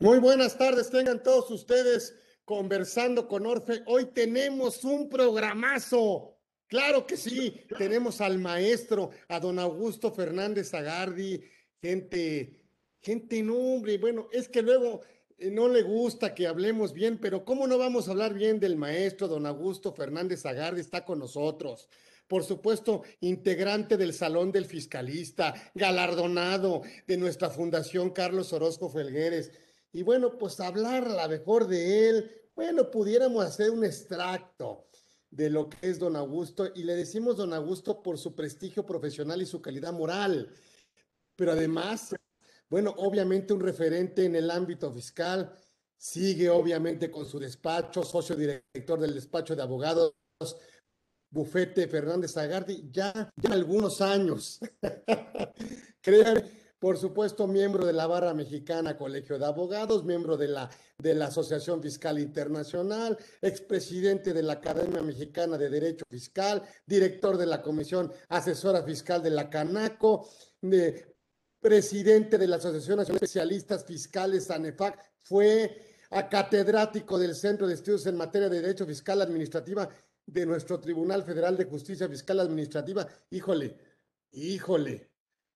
Muy buenas tardes, tengan todos ustedes conversando con Orfe. Hoy tenemos un programazo. Claro que sí, tenemos al maestro, a don Augusto Fernández Agardi, gente, gente, no, hombre, bueno, es que luego eh, no le gusta que hablemos bien, pero ¿cómo no vamos a hablar bien del maestro, don Augusto Fernández Agardi está con nosotros? por supuesto, integrante del Salón del Fiscalista, galardonado de nuestra Fundación Carlos Orozco Felgueres. Y bueno, pues hablar a la mejor de él, bueno, pudiéramos hacer un extracto de lo que es don Augusto y le decimos don Augusto por su prestigio profesional y su calidad moral, pero además, bueno, obviamente un referente en el ámbito fiscal, sigue obviamente con su despacho, socio director del despacho de abogados, bufete Fernández Agardi, ya, ya algunos años. Créanme, por supuesto, miembro de la Barra Mexicana Colegio de Abogados, miembro de la, Asociación Fiscal Internacional, expresidente de la Academia Mexicana de Derecho Fiscal, director de la Comisión Asesora Fiscal de la Canaco, de, presidente de la Asociación Nacional de Especialistas Fiscales, ANEFAC, fue a catedrático del Centro de Estudios en Materia de Derecho Fiscal Administrativa de nuestro Tribunal Federal de Justicia Fiscal Administrativa. Híjole, híjole,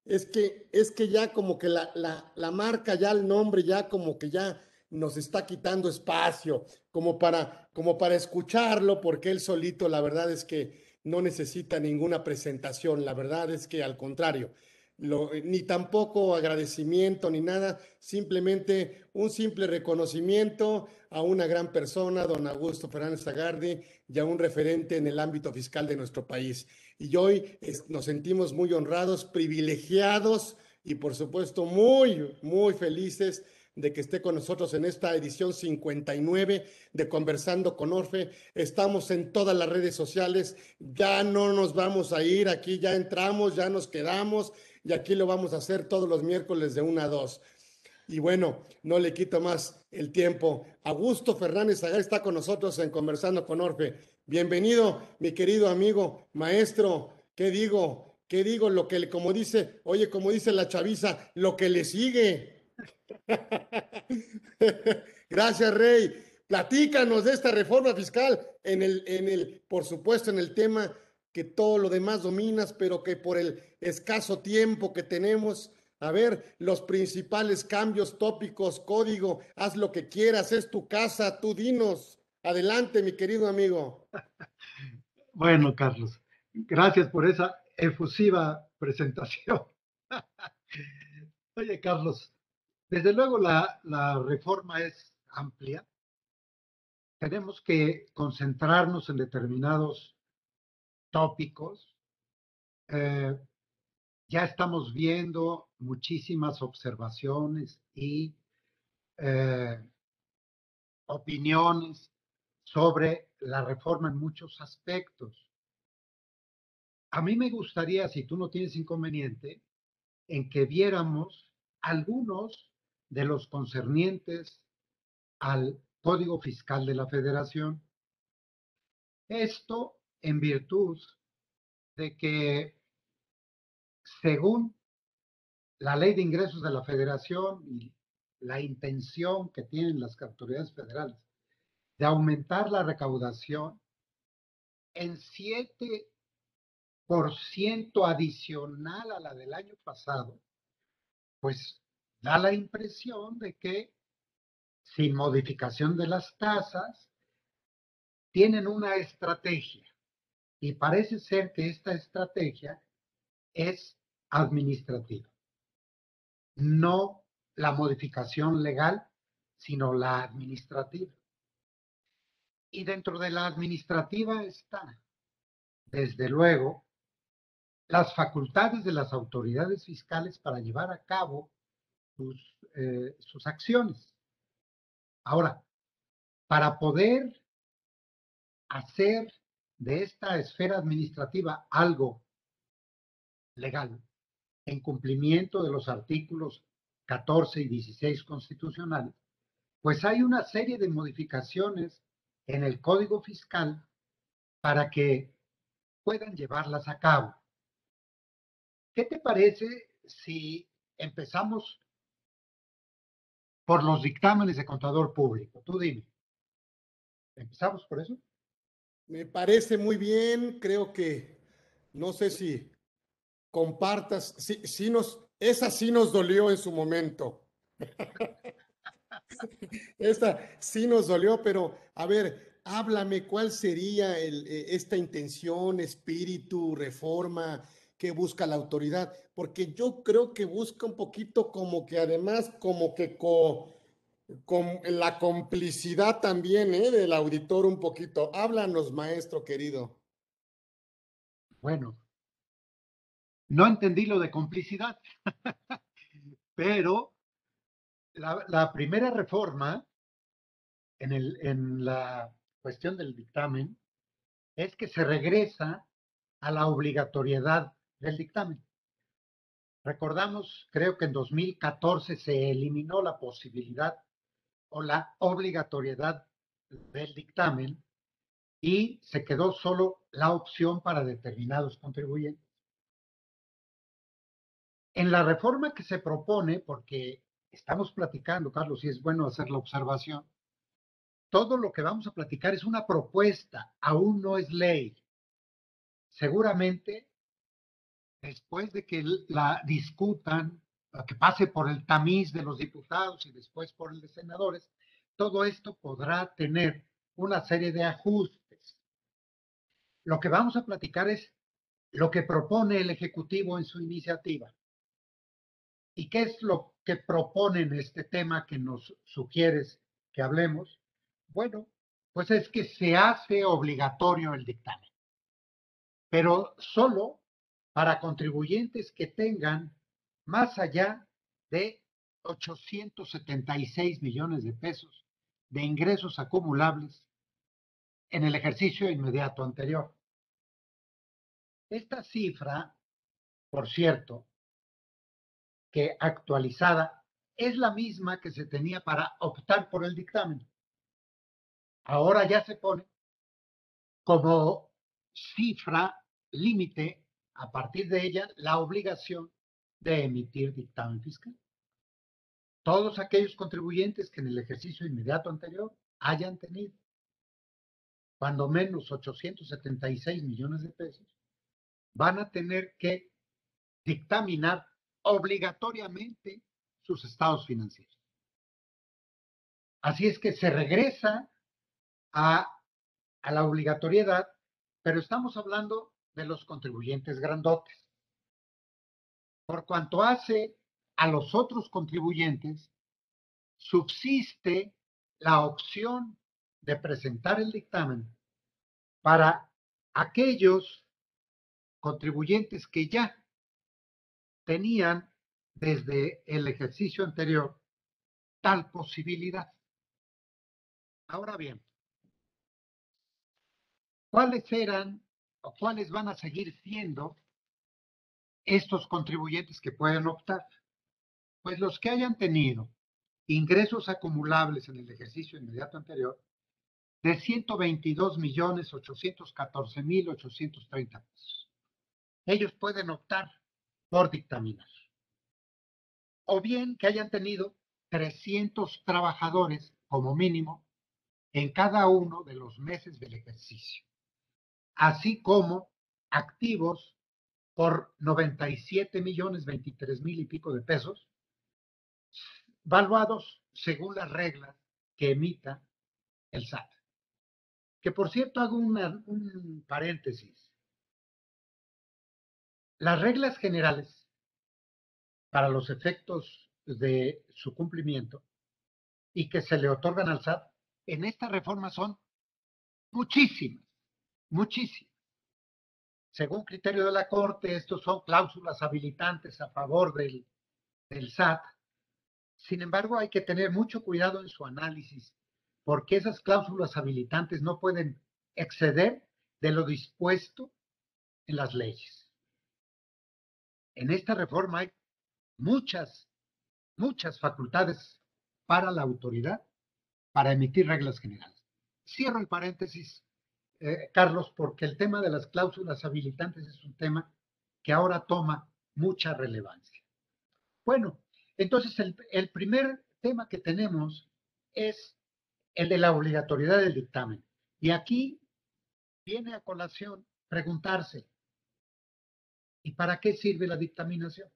es que, es que ya como que la, la, la, marca, ya el nombre, ya como que ya nos está quitando espacio, como para, como para escucharlo, porque él solito, la verdad es que no necesita ninguna presentación, la verdad es que al contrario, lo, ni tampoco agradecimiento ni nada, simplemente un simple reconocimiento a una gran persona, don Augusto Fernández Agardi, y a un referente en el ámbito fiscal de nuestro país. Y hoy nos sentimos muy honrados, privilegiados y por supuesto muy, muy felices de que esté con nosotros en esta edición 59 de Conversando con Orfe. Estamos en todas las redes sociales, ya no nos vamos a ir, aquí ya entramos, ya nos quedamos y aquí lo vamos a hacer todos los miércoles de 1 a 2. Y bueno, no le quito más el tiempo. Augusto Fernández Agar está con nosotros en Conversando con Orfe. Bienvenido, mi querido amigo, maestro. ¿Qué digo? ¿Qué digo? Lo que, como dice, oye, como dice la chaviza, lo que le sigue. Gracias, Rey. Platícanos de esta reforma fiscal en el, en el, por supuesto, en el tema que todo lo demás dominas, pero que por el escaso tiempo que tenemos, a ver, los principales cambios tópicos, código, haz lo que quieras, es tu casa, tú dinos. Adelante, mi querido amigo. Bueno, Carlos, gracias por esa efusiva presentación. Oye, Carlos, desde luego la, la reforma es amplia. Tenemos que concentrarnos en determinados tópicos. Eh, ya estamos viendo muchísimas observaciones y eh, opiniones sobre la reforma en muchos aspectos. A mí me gustaría, si tú no tienes inconveniente, en que viéramos algunos de los concernientes al Código Fiscal de la Federación. Esto en virtud de que, según la ley de ingresos de la Federación y la intención que tienen las autoridades federales de aumentar la recaudación en 7% adicional a la del año pasado, pues da la impresión de que sin modificación de las tasas, tienen una estrategia. Y parece ser que esta estrategia es administrativa. No la modificación legal, sino la administrativa. Y dentro de la administrativa está, desde luego, las facultades de las autoridades fiscales para llevar a cabo sus, eh, sus acciones. Ahora, para poder hacer de esta esfera administrativa algo legal, en cumplimiento de los artículos 14 y 16 constitucionales, pues hay una serie de modificaciones en el Código Fiscal para que puedan llevarlas a cabo. ¿Qué te parece si empezamos por los dictámenes de contador público. Tú dime. ¿Empezamos por eso? Me parece muy bien, creo que, no sé si compartas, si, nos, esa sí nos dolió en su momento. esta sí nos dolió, pero a ver, háblame cuál sería eh, esta intención, espíritu, reforma que busca la autoridad, porque yo creo que busca un poquito como que además como que la complicidad también ¿eh? del auditor un poquito. Háblanos, maestro querido. Bueno, no entendí lo de complicidad, pero la, la primera reforma en, el, en la cuestión del dictamen es que se regresa a la obligatoriedad del dictamen. Recordamos, creo que en 2014 se eliminó la posibilidad o la obligatoriedad del dictamen y se quedó solo la opción para determinados contribuyentes. En la reforma que se propone, porque estamos platicando, Carlos, y es bueno hacer la observación, todo lo que vamos a platicar es una propuesta, aún no es ley. Seguramente, después de que la discutan, que pase por el tamiz de los diputados y después por el de senadores, todo esto podrá tener una serie de ajustes. Lo que vamos a platicar es lo que propone el Ejecutivo en su iniciativa. ¿Y qué es lo que propone en este tema que nos sugieres que hablemos? Bueno, pues es que se hace obligatorio el dictamen, pero solo para contribuyentes que tengan más allá de 876 millones de pesos de ingresos acumulables en el ejercicio inmediato anterior. Esta cifra, por cierto, que actualizada, es la misma que se tenía para optar por el dictamen ahora ya se pone como cifra límite a partir de ella la obligación de emitir dictamen fiscal. Todos aquellos contribuyentes que en el ejercicio inmediato anterior hayan tenido cuando menos 876 millones de pesos, van a tener que dictaminar obligatoriamente sus estados financieros. Así es que se regresa a, la obligatoriedad, pero estamos hablando de los contribuyentes grandotes. Por cuanto hace a los otros contribuyentes, subsiste la opción de presentar el dictamen para aquellos contribuyentes que ya tenían desde el ejercicio anterior tal posibilidad. Ahora bien, ¿Cuáles eran o cuáles van a seguir siendo estos contribuyentes que pueden optar? Pues los que hayan tenido ingresos acumulables en el ejercicio inmediato anterior de 122 millones 814 mil 830 pesos. Ellos pueden optar por dictaminar. O bien que hayan tenido 300 trabajadores como mínimo en cada uno de los meses del ejercicio así como activos por 97 millones 23 mil y pico de pesos, valuados según las reglas que emita el SAT. Que por cierto hago un paréntesis. Las reglas generales para los efectos de su cumplimiento y que se le otorgan al SAT en esta reforma son muchísimas muchísimo. Según criterio de la Corte, estos son cláusulas habilitantes a favor del, del SAT. Sin embargo, hay que tener mucho cuidado en su análisis, porque esas cláusulas habilitantes no pueden exceder de lo dispuesto en las leyes. En esta reforma hay muchas, muchas facultades para la autoridad para emitir reglas generales. Cierro el paréntesis eh, Carlos, porque el tema de las cláusulas habilitantes es un tema que ahora toma mucha relevancia. Bueno, entonces el, primer tema que tenemos es el de la obligatoriedad del dictamen. Y aquí viene a colación preguntarse, ¿y para qué sirve la dictaminación?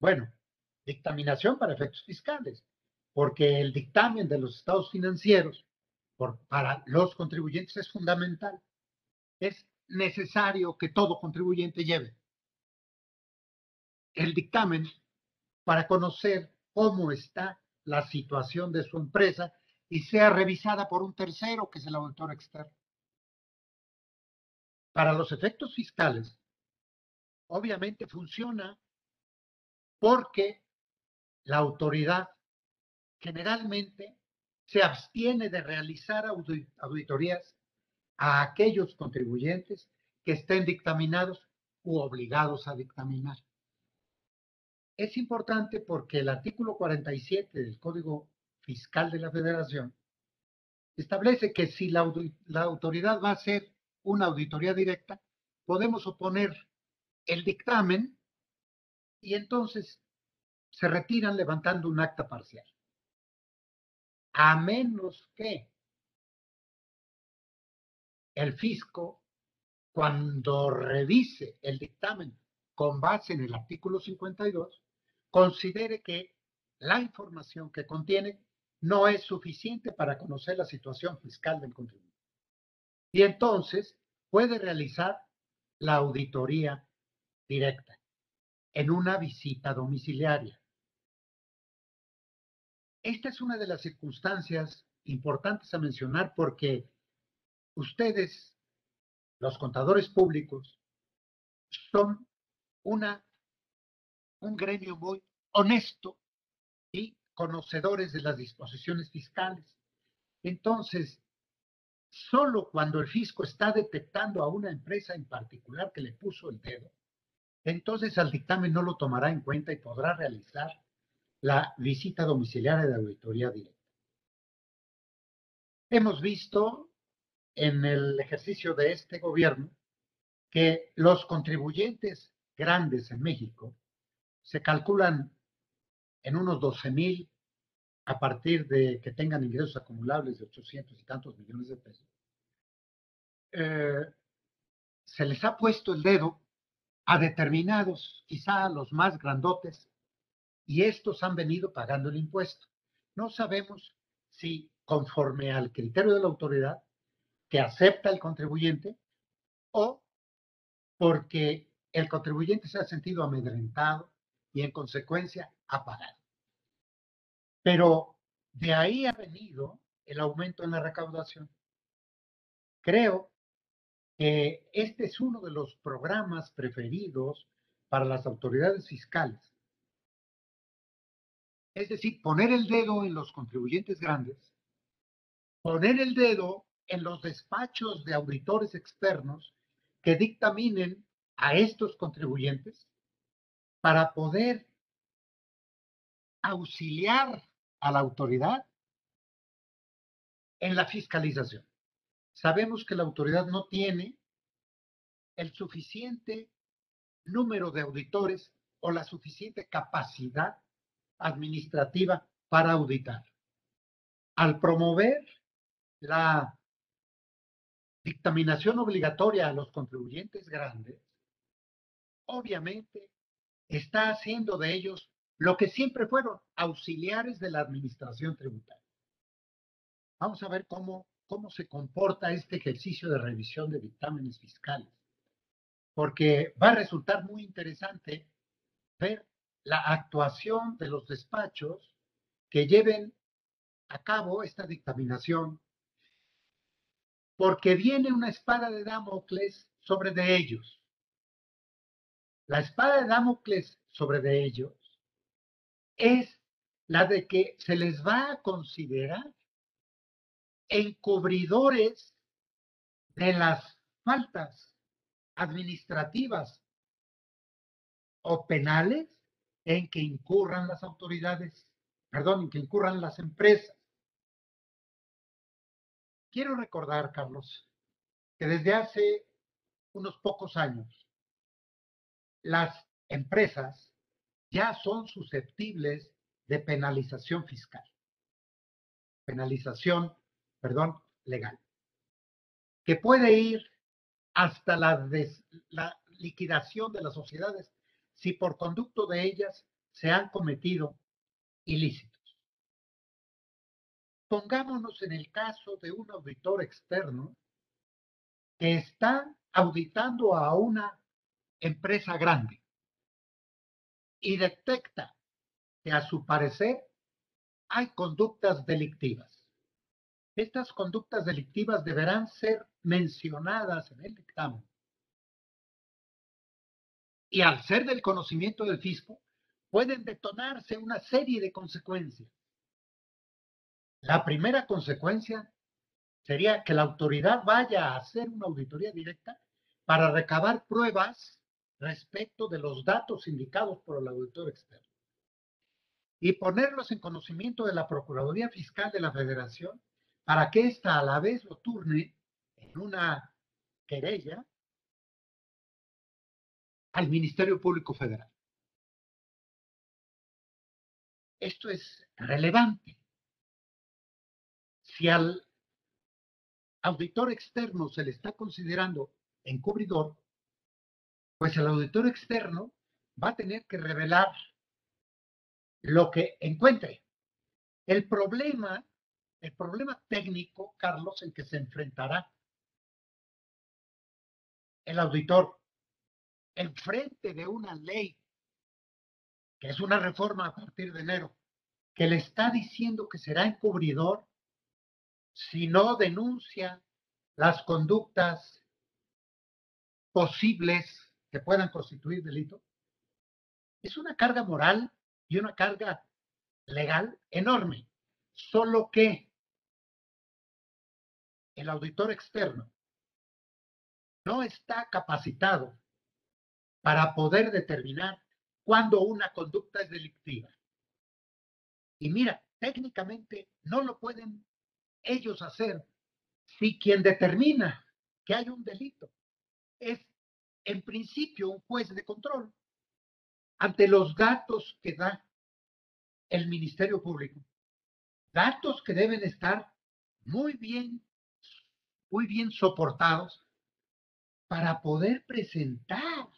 Bueno, dictaminación para efectos fiscales, porque el dictamen de los estados financieros para los contribuyentes es fundamental. Es necesario que todo contribuyente lleve el dictamen para conocer cómo está la situación de su empresa y sea revisada por un tercero que es el auditor externo. Para los efectos fiscales, obviamente funciona porque la autoridad generalmente se abstiene de realizar auditorías a aquellos contribuyentes que estén dictaminados u obligados a dictaminar. Es importante porque el artículo 47 del Código Fiscal de la Federación establece que si la, autoridad va a hacer una auditoría directa, podemos oponer el dictamen y entonces se retiran levantando un acta parcial. A menos que el fisco, cuando revise el dictamen con base en el artículo 52, considere que la información que contiene no es suficiente para conocer la situación fiscal del contribuyente. Y entonces puede realizar la auditoría directa en una visita domiciliaria. Esta es una de las circunstancias importantes a mencionar porque ustedes, los contadores públicos, son una, un gremio muy honesto y conocedores de las disposiciones fiscales. Entonces, solo cuando el fisco está detectando a una empresa en particular que le puso el dedo, entonces al dictamen no lo tomará en cuenta y podrá realizar la visita domiciliaria de auditoría directa. Hemos visto en el ejercicio de este gobierno que los contribuyentes grandes en México se calculan en unos 12 mil a partir de que tengan ingresos acumulables de 800 y tantos millones de pesos. Eh, se les ha puesto el dedo a determinados, quizá los más grandotes, y estos han venido pagando el impuesto. No sabemos si conforme al criterio de la autoridad que acepta el contribuyente o porque el contribuyente se ha sentido amedrentado y en consecuencia ha pagado. Pero de ahí ha venido el aumento en la recaudación. Creo que este es uno de los programas preferidos para las autoridades fiscales. Es decir, poner el dedo en los contribuyentes grandes, poner el dedo en los despachos de auditores externos que dictaminen a estos contribuyentes para poder auxiliar a la autoridad en la fiscalización. Sabemos que la autoridad no tiene el suficiente número de auditores o la suficiente capacidad administrativa para auditar. Al promover la dictaminación obligatoria a los contribuyentes grandes, obviamente está haciendo de ellos lo que siempre fueron auxiliares de la administración tributaria. Vamos a ver cómo cómo se comporta este ejercicio de revisión de dictámenes fiscales, porque va a resultar muy interesante ver la actuación de los despachos que lleven a cabo esta dictaminación, porque viene una espada de Damocles sobre de ellos. La espada de Damocles sobre de ellos es la de que se les va a considerar encubridores de las faltas administrativas o penales en que incurran las autoridades, perdón, en que incurran las empresas. Quiero recordar, Carlos, que desde hace unos pocos años, las empresas ya son susceptibles de penalización fiscal, penalización, perdón, legal, que puede ir hasta la, la liquidación de las sociedades si por conducto de ellas se han cometido ilícitos. Pongámonos en el caso de un auditor externo que está auditando a una empresa grande y detecta que a su parecer hay conductas delictivas. Estas conductas delictivas deberán ser mencionadas en el dictamen. Y al ser del conocimiento del fisco, pueden detonarse una serie de consecuencias. La primera consecuencia sería que la autoridad vaya a hacer una auditoría directa para recabar pruebas respecto de los datos indicados por el auditor externo y ponerlos en conocimiento de la Procuraduría Fiscal de la Federación para que ésta a la vez lo turne en una querella al Ministerio Público Federal. Esto es relevante. Si al auditor externo se le está considerando encubridor, pues el auditor externo va a tener que revelar lo que encuentre. El problema, el problema técnico, Carlos, en que se enfrentará el auditor en frente de una ley, que es una reforma a partir de enero, que le está diciendo que será encubridor si no denuncia las conductas posibles que puedan constituir delito, es una carga moral y una carga legal enorme. Solo que el auditor externo no está capacitado para poder determinar cuándo una conducta es delictiva. Y mira, técnicamente no lo pueden ellos hacer si quien determina que hay un delito es en principio un juez de control ante los datos que da el Ministerio Público. Datos que deben estar muy bien, muy bien soportados para poder presentar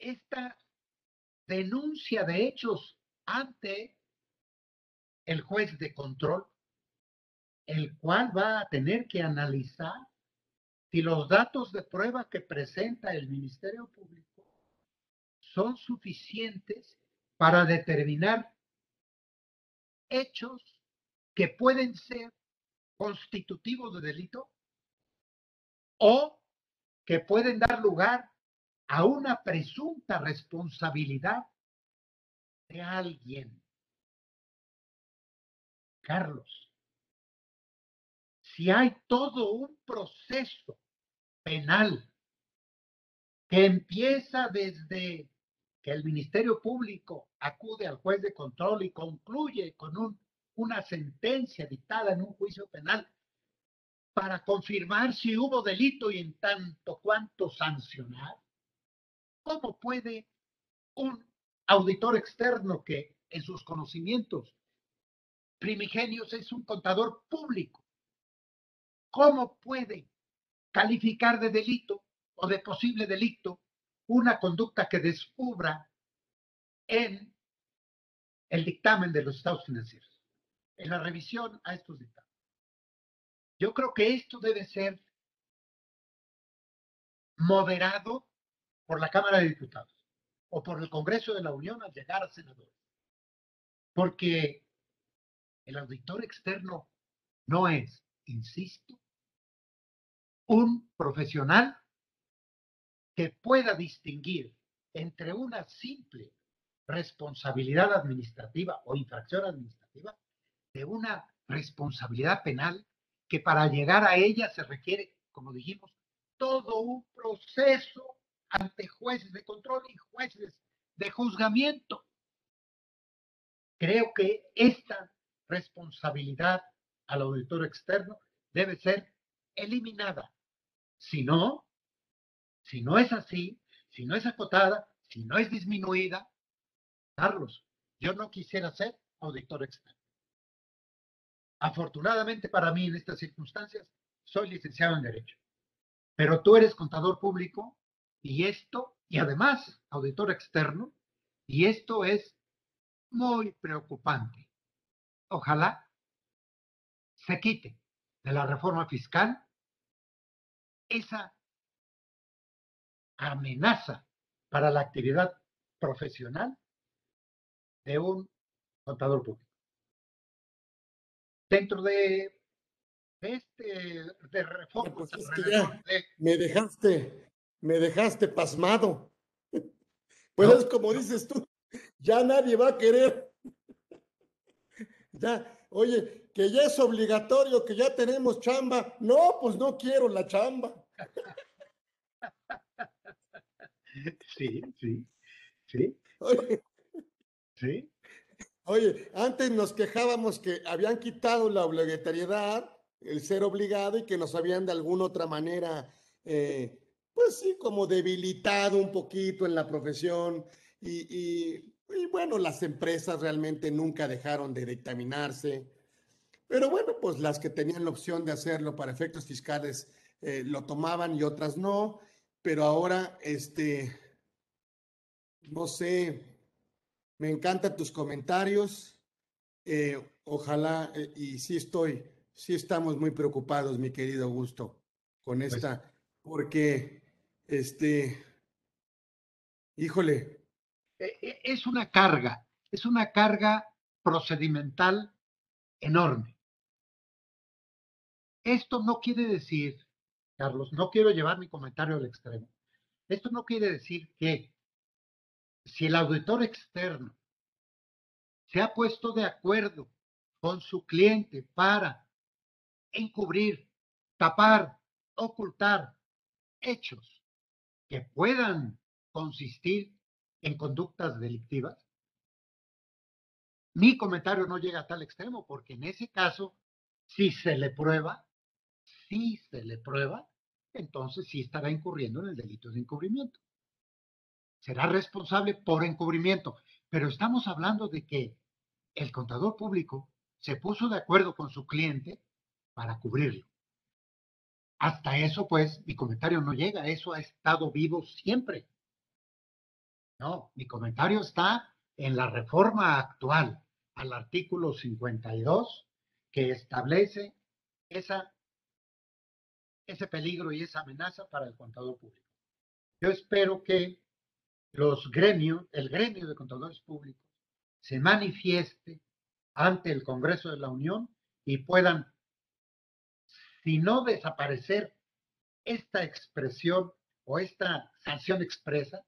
esta denuncia de hechos ante el juez de control, el cual va a tener que analizar si los datos de prueba que presenta el Ministerio Público son suficientes para determinar hechos que pueden ser constitutivos de delito o que pueden dar lugar a una presunta responsabilidad de alguien. Carlos, si hay todo un proceso penal que empieza desde que el Ministerio Público acude al juez de control y concluye con una sentencia dictada en un juicio penal para confirmar si hubo delito y en tanto cuanto sancionar, ¿Cómo puede un auditor externo que en sus conocimientos primigenios es un contador público, cómo puede calificar de delito o de posible delito una conducta que descubra en el dictamen de los estados financieros, en la revisión a estos dictámenes? Yo creo que esto debe ser moderado por la Cámara de Diputados o por el Congreso de la Unión al llegar a senadores. Porque el auditor externo no es, insisto, un profesional que pueda distinguir entre una simple responsabilidad administrativa o infracción administrativa de una responsabilidad penal que para llegar a ella se requiere, como dijimos, todo un proceso ante jueces de control y jueces de juzgamiento. Creo que esta responsabilidad al auditor externo debe ser eliminada. Si no, si no es así, si no es acotada, si no es disminuida, Carlos, yo no quisiera ser auditor externo. Afortunadamente para mí en estas circunstancias, soy licenciado en Derecho. Pero tú eres contador público y esto, y además auditor externo, y esto es muy preocupante. Ojalá se quite de la reforma fiscal esa amenaza para la actividad profesional de un contador público. Dentro de, este de reforma, pues me dejaste, me dejaste pasmado. Pues es como dices tú, ya nadie va a querer. Ya, oye, que ya es obligatorio, que ya tenemos chamba. No, pues no quiero la chamba. Sí, sí, sí. Oye, sí. Oye, antes nos quejábamos que habían quitado la obligatoriedad, el ser obligado, y que nos habían de alguna otra manera, eh, pues sí, como debilitado un poquito en la profesión. Y, y, bueno, las empresas realmente nunca dejaron de dictaminarse. Pero bueno, pues las que tenían la opción de hacerlo para efectos fiscales eh, lo tomaban y otras no. Pero ahora, este, no sé, me encantan tus comentarios. Eh, ojalá, eh, y sí estoy, sí estamos muy preocupados, mi querido Augusto, con pues esta, porque, este, híjole. E, e, es una carga, es una carga procedimental enorme. Esto no quiere decir, Carlos, no quiero llevar mi comentario al extremo. Esto no quiere decir que si el auditor externo se ha puesto de acuerdo con su cliente para encubrir, tapar, ocultar hechos que puedan consistir en conductas delictivas, mi comentario no llega a tal extremo porque en ese caso, si se le prueba, si se le prueba, entonces sí estará incurriendo en el delito de encubrimiento será responsable por encubrimiento. Pero estamos hablando de que el contador público se puso de acuerdo con su cliente para cubrirlo. Hasta eso, pues, mi comentario no llega. Eso ha estado vivo siempre. No, mi comentario está en la reforma actual al artículo 52 que establece esa, ese peligro y esa amenaza para el contador público. Yo espero que los gremios, el gremio de contadores públicos, se manifieste ante el Congreso de la Unión y puedan, si no desaparecer esta expresión o esta sanción expresa,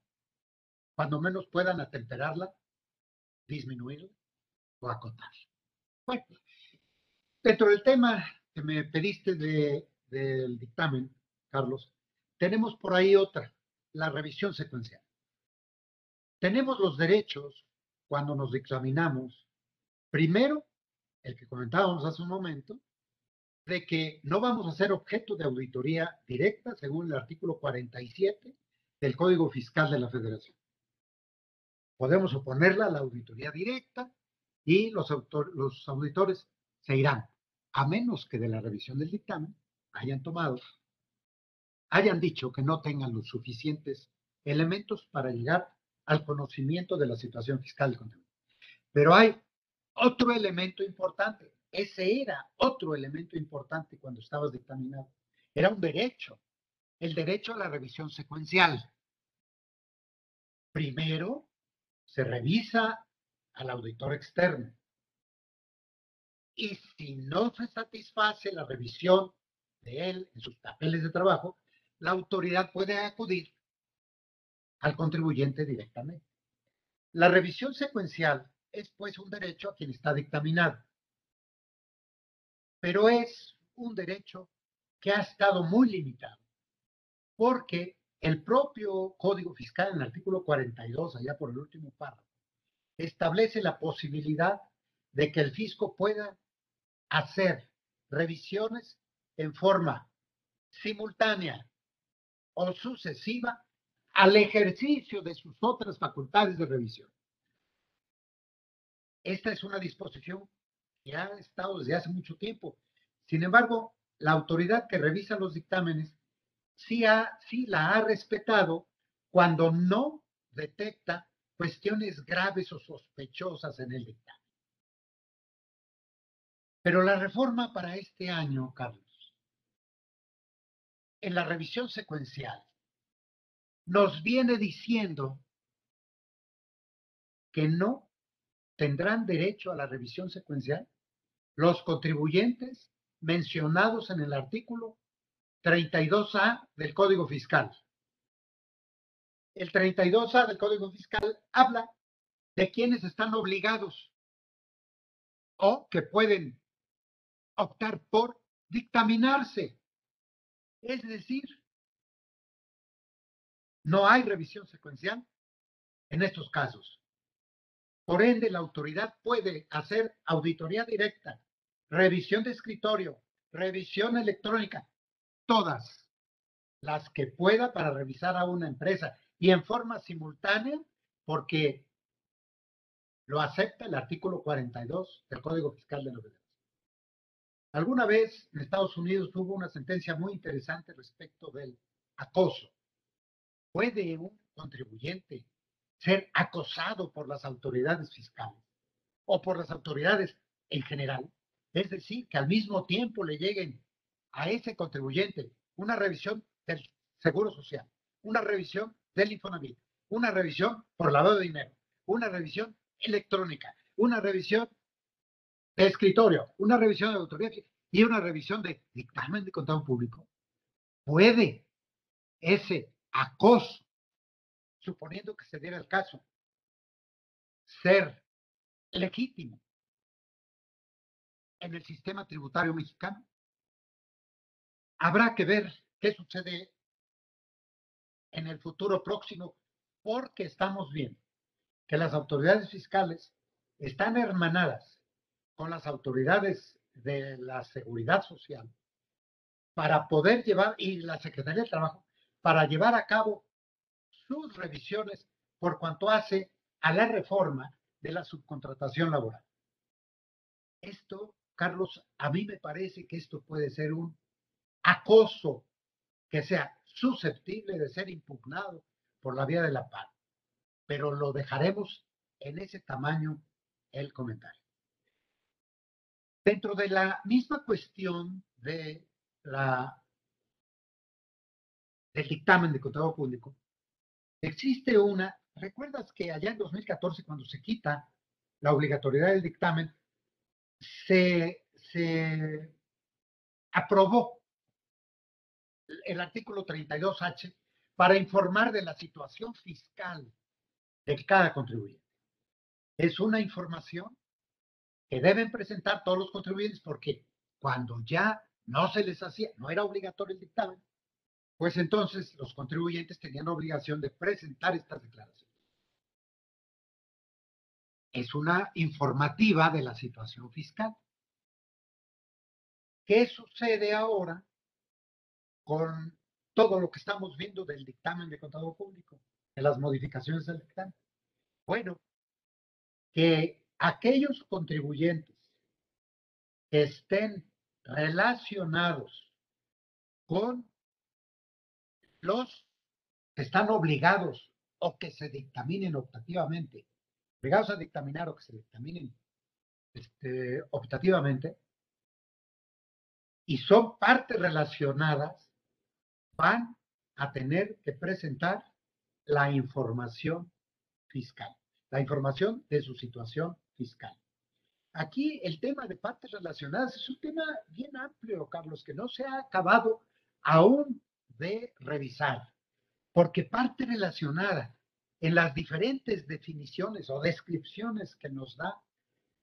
cuando menos puedan atemperarla, disminuirla o acotarla. Bueno, dentro del tema que me pediste del dictamen, Carlos, tenemos por ahí otra, la revisión secuencial. Tenemos los derechos cuando nos examinamos, primero, el que comentábamos hace un momento, de que no vamos a ser objeto de auditoría directa según el artículo 47 del Código Fiscal de la Federación. Podemos oponerla a la auditoría directa y los, auditores se irán, a menos que de la revisión del dictamen hayan tomado, hayan dicho que no tengan los suficientes elementos para llegar al conocimiento de la situación fiscal del contribuyente. Pero hay otro elemento importante. Ese era otro elemento importante cuando estabas dictaminado. Era un derecho, el derecho a la revisión secuencial. Primero, se revisa al auditor externo. Y si no se satisface la revisión de él en sus papeles de trabajo, la autoridad puede acudir al contribuyente directamente. La revisión secuencial es pues un derecho a quien está dictaminado, pero es un derecho que ha estado muy limitado, porque el propio Código Fiscal en el artículo 42, allá por el último párrafo, establece la posibilidad de que el fisco pueda hacer revisiones en forma simultánea o sucesiva al ejercicio de sus otras facultades de revisión. esta es una disposición que ha estado desde hace mucho tiempo. Sin embargo, la autoridad que revisa los dictámenes sí, ha, sí la ha respetado cuando no detecta cuestiones graves o sospechosas en el dictamen. Pero la reforma para este año, Carlos, en la revisión secuencial, nos viene diciendo que no tendrán derecho a la revisión secuencial los contribuyentes mencionados en el artículo 32A del Código Fiscal. El 32A del Código Fiscal habla de quienes están obligados o que pueden optar por dictaminarse. Es decir, no hay revisión secuencial en estos casos. Por ende, la autoridad puede hacer auditoría directa, revisión de escritorio, revisión electrónica, todas las que pueda para revisar a una empresa y en forma simultánea porque lo acepta el artículo 42 del Código Fiscal de la Alguna vez en Estados Unidos hubo una sentencia muy interesante respecto del acoso. ¿Puede un contribuyente ser acosado por las autoridades fiscales o por las autoridades en general. Es decir, que al mismo tiempo le lleguen a ese contribuyente una revisión del Seguro Social, una revisión del Infonavit, una revisión por lavado de dinero, una revisión electrónica, una revisión de escritorio, una revisión de autoridad y una revisión de dictamen de contado público. Puede ese acoso suponiendo que se diera el caso, ser legítimo en el sistema tributario mexicano. Habrá que ver qué sucede en el futuro próximo, porque estamos viendo que las autoridades fiscales están hermanadas con las autoridades de la seguridad social para poder llevar, y la Secretaría de Trabajo, para llevar a cabo sus revisiones por cuanto hace a la reforma de la subcontratación laboral. Esto, Carlos, a mí me parece que esto puede ser un acoso que sea susceptible de ser impugnado por la vía de la paz, pero lo dejaremos en ese tamaño el comentario. Dentro de la misma cuestión de la, del dictamen de contado público, Existe una, ¿recuerdas que allá en 2014, cuando se quita la obligatoriedad del dictamen, se, se aprobó el artículo 32H para informar de la situación fiscal de cada contribuyente. Es una información que deben presentar todos los contribuyentes porque cuando ya no se les hacía, no era obligatorio el dictamen, pues entonces los contribuyentes tenían obligación de presentar estas declaraciones. Es una informativa de la situación fiscal. ¿Qué sucede ahora con todo lo que estamos viendo del dictamen de contado público, de las modificaciones del dictamen? Bueno, que aquellos contribuyentes que estén relacionados con los que están obligados o que se dictaminen optativamente, obligados a dictaminar o que se dictaminen este, optativamente, y son partes relacionadas, van a tener que presentar la información fiscal, la información de su situación fiscal. Aquí el tema de partes relacionadas es un tema bien amplio, Carlos, que no se ha acabado aún de revisar, porque parte relacionada en las diferentes definiciones o descripciones que nos da,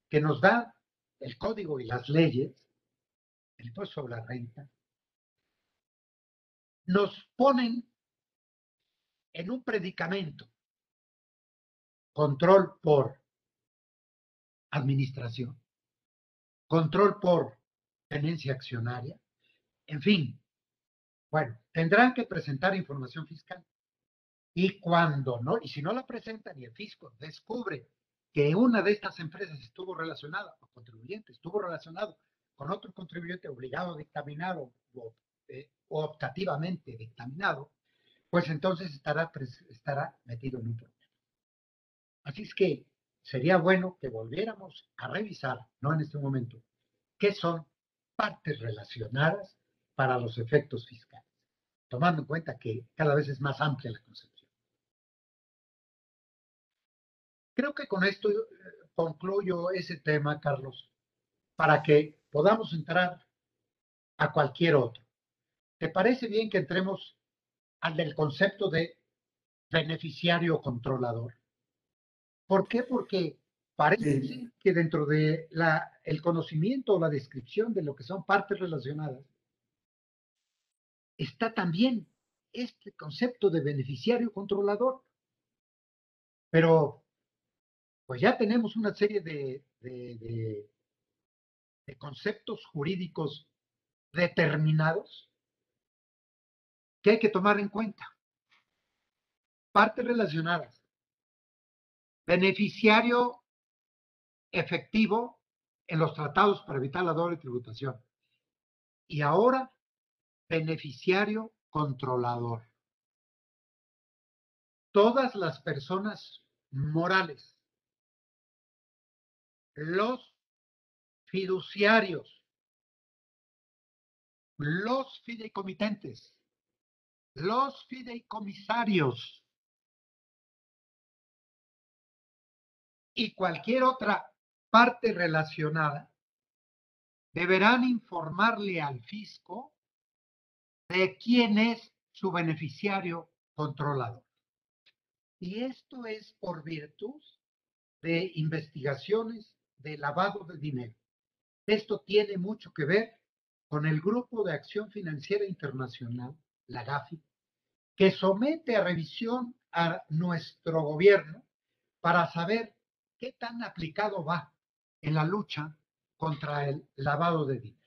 que nos da el código y las leyes, el impuesto sobre la renta, nos ponen en un predicamento. Control por administración, control por tenencia accionaria, en fin, bueno, tendrán que presentar información fiscal. Y cuando no, y si no la presentan y el fisco descubre que una de estas empresas estuvo relacionada, o contribuyente, estuvo relacionado con otro contribuyente obligado a dictaminar o, eh, optativamente dictaminado, pues entonces estará, estará metido en un problema. Así es que sería bueno que volviéramos a revisar, no en este momento, qué son partes relacionadas para los efectos fiscales, tomando en cuenta que cada vez es más amplia la concepción. Creo que con esto eh, concluyo ese tema, Carlos, para que podamos entrar a cualquier otro. ¿Te parece bien que entremos al del concepto de beneficiario controlador? ¿Por qué? Porque parece que dentro de la, el conocimiento o la descripción de lo que son partes relacionadas, está también este concepto de beneficiario controlador. Pero pues ya tenemos una serie de, de, conceptos jurídicos determinados que hay que tomar en cuenta. Partes relacionadas. Beneficiario efectivo en los tratados para evitar la doble tributación. Y ahora, beneficiario controlador. Todas las personas morales. Los fiduciarios, los fideicomitentes, los fideicomisarios. Y cualquier otra parte relacionada deberán informarle al fisco de quién es su beneficiario controlador. Y esto es por virtud de investigaciones de lavado de dinero. Esto tiene mucho que ver con el Grupo de Acción Financiera Internacional, la GAFI, que somete a revisión a nuestro gobierno para saber qué tan aplicado va en la lucha contra el lavado de dinero.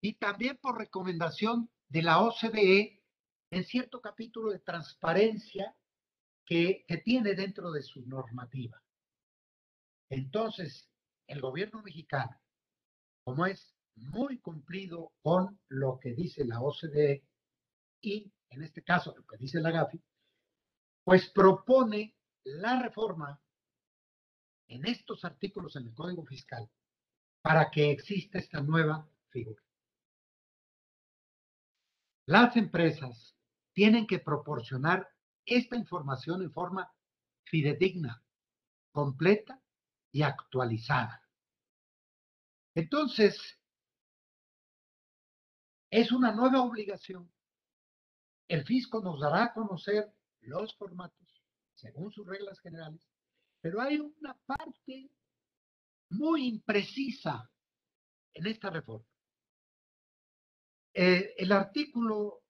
Y también por recomendación de la OCDE en cierto capítulo de transparencia que, tiene dentro de su normativa. Entonces, el gobierno mexicano, como es muy cumplido con lo que dice la OCDE y, en este caso, lo que dice la GAFI, pues propone la reforma en estos artículos en el Código Fiscal para que exista esta nueva figura. Las empresas tienen que proporcionar esta información en forma fidedigna, completa y actualizada. Entonces, es una nueva obligación. El fisco nos dará a conocer los formatos según sus reglas generales, pero hay una parte muy imprecisa en esta reforma. Eh, el artículo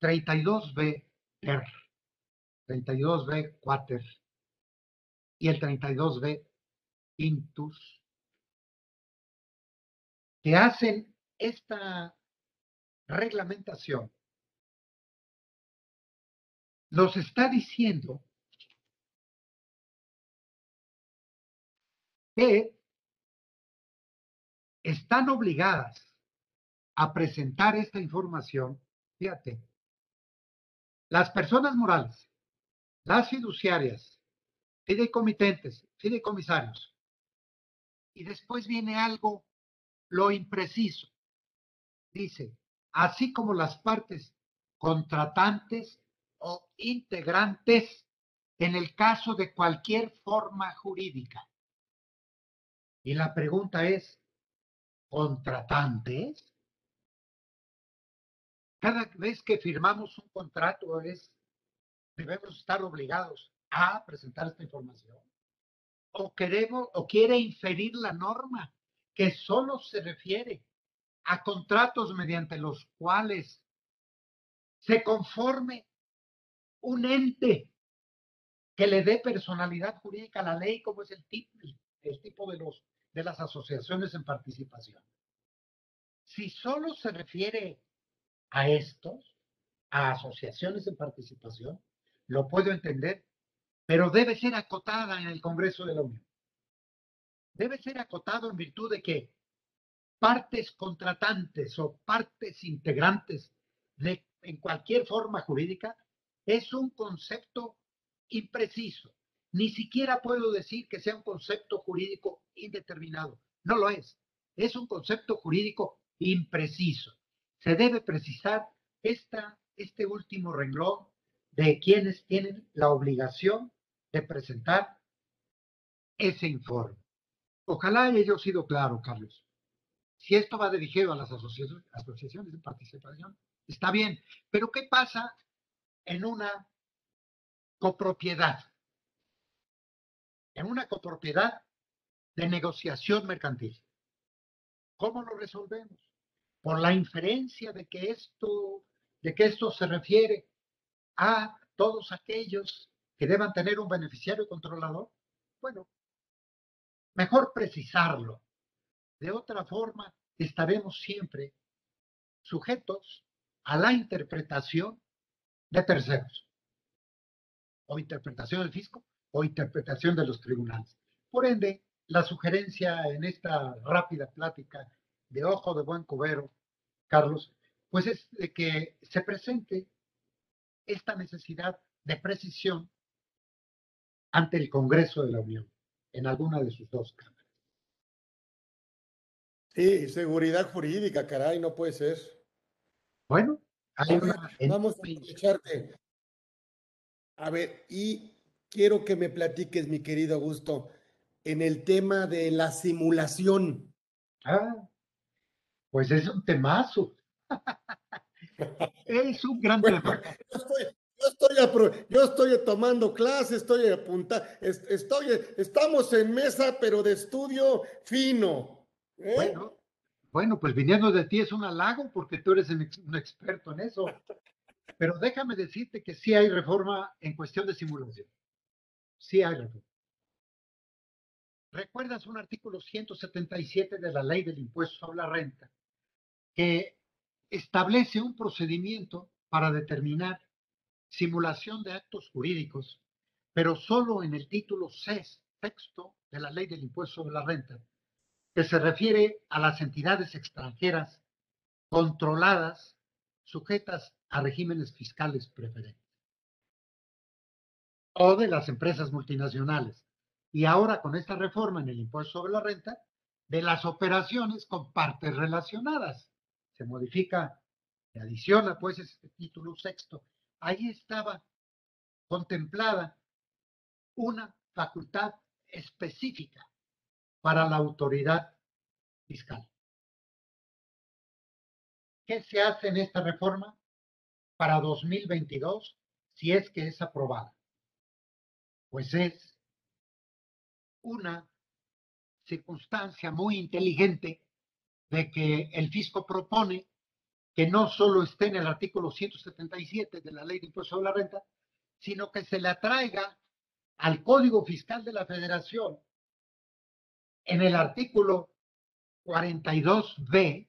32b, 32b, 4 y el 32B Intus, que hacen esta reglamentación, nos está diciendo que están obligadas a presentar esta información, fíjate, las personas morales, las fiduciarias, fideicomitentes, fideicomisarios. Y después viene algo, lo impreciso. Dice, así como las partes contratantes o integrantes en el caso de cualquier forma jurídica. Y la pregunta es, ¿contratantes? Cada vez que firmamos un contrato es, debemos estar obligados a presentar esta información. O queremos o quiere inferir la norma que solo se refiere a contratos mediante los cuales se conforme un ente que le dé personalidad jurídica a la ley, como es el tipo, el tipo de, los, de las asociaciones en participación. Si solo se refiere a estos, a asociaciones en participación, lo puedo entender pero debe ser acotada en el Congreso de la Unión. Debe ser acotado en virtud de que partes contratantes o partes integrantes de, en cualquier forma jurídica es un concepto impreciso. Ni siquiera puedo decir que sea un concepto jurídico indeterminado. No lo es. Es un concepto jurídico impreciso. Se debe precisar esta, este último renglón de quienes tienen la obligación de presentar ese informe. Ojalá haya yo sido claro, Carlos. Si esto va dirigido a las asociaciones, asociaciones de participación, está bien. Pero ¿qué pasa en una copropiedad? En una copropiedad de negociación mercantil. ¿Cómo lo resolvemos? Por la inferencia de que esto, de que esto se refiere a todos aquellos que deban tener un beneficiario controlador. Bueno, mejor precisarlo. De otra forma, estaremos siempre sujetos a la interpretación de terceros, o interpretación del fisco, o interpretación de los tribunales. Por ende, la sugerencia en esta rápida plática de ojo de buen cubero, Carlos, pues es de que se presente esta necesidad de precisión ante el Congreso de la Unión en alguna de sus dos cámaras. Sí, seguridad jurídica, caray, no puede ser. Bueno, vamos a escucharte. A ver, y quiero que me platiques, mi querido Augusto, en el tema de la simulación. Ah, pues es un temazo. es un gran tema. Yo estoy, tomando clases, estoy apuntando, estoy, estamos en mesa, pero de estudio fino. ¿eh? Bueno, bueno, pues viniendo de ti es un halago porque tú eres un experto en eso. Pero déjame decirte que sí hay reforma en cuestión de simulación. Sí hay reforma. ¿Recuerdas un artículo 177 de la ley del impuesto sobre la renta que establece un procedimiento para determinar simulación de actos jurídicos, pero solo en el título 6, texto de la ley del impuesto sobre la renta, que se refiere a las entidades extranjeras controladas, sujetas a regímenes fiscales preferentes, o de las empresas multinacionales y ahora con esta reforma en el impuesto sobre la renta, de las operaciones con partes relacionadas. Se modifica, se adiciona pues este título sexto. Ahí estaba contemplada una facultad específica para la autoridad fiscal. ¿Qué se hace en esta reforma para 2022 si es que es aprobada? Pues es una circunstancia muy inteligente de que el fisco propone que no solo esté en el artículo 177 de la ley de impuesto sobre la renta, sino que se le atraiga al Código Fiscal de la Federación en el artículo 42b